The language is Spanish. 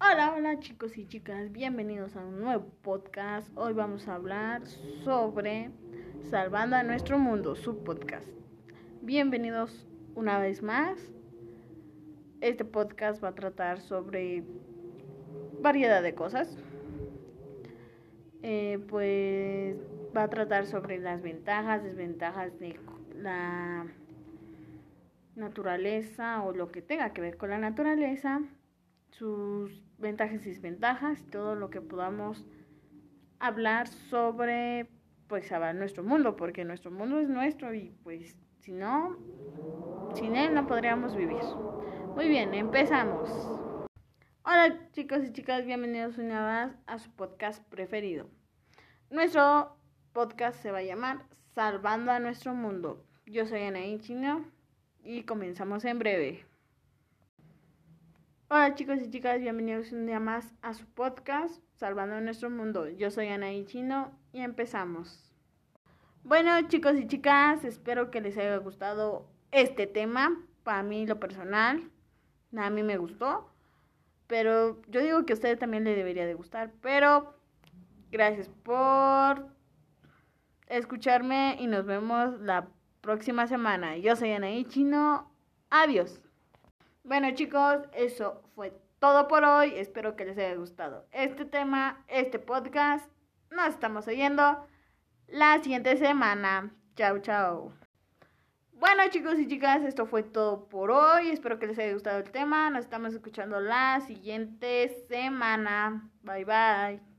Hola, hola chicos y chicas, bienvenidos a un nuevo podcast. Hoy vamos a hablar sobre Salvando a nuestro mundo, su podcast. Bienvenidos una vez más. Este podcast va a tratar sobre variedad de cosas. Eh, pues va a tratar sobre las ventajas, desventajas de la naturaleza o lo que tenga que ver con la naturaleza, sus ventajas y desventajas, todo lo que podamos hablar sobre pues nuestro mundo, porque nuestro mundo es nuestro y pues si no, sin él no podríamos vivir. Muy bien, empezamos. Hola chicos y chicas, bienvenidos una vez a su podcast preferido. Nuestro podcast se va a llamar Salvando a nuestro mundo. Yo soy Anaí Chino y comenzamos en breve. Hola chicos y chicas, bienvenidos un día más a su podcast Salvando nuestro mundo. Yo soy Anaí Chino y empezamos. Bueno chicos y chicas, espero que les haya gustado este tema. Para mí lo personal, a mí me gustó. Pero yo digo que a ustedes también le debería de gustar. Pero gracias por escucharme y nos vemos la próxima semana. Yo soy Anaí Chino. Adiós. Bueno chicos, eso fue todo por hoy. Espero que les haya gustado este tema, este podcast. Nos estamos oyendo la siguiente semana. Chao, chao. Bueno chicos y chicas, esto fue todo por hoy. Espero que les haya gustado el tema. Nos estamos escuchando la siguiente semana. Bye bye.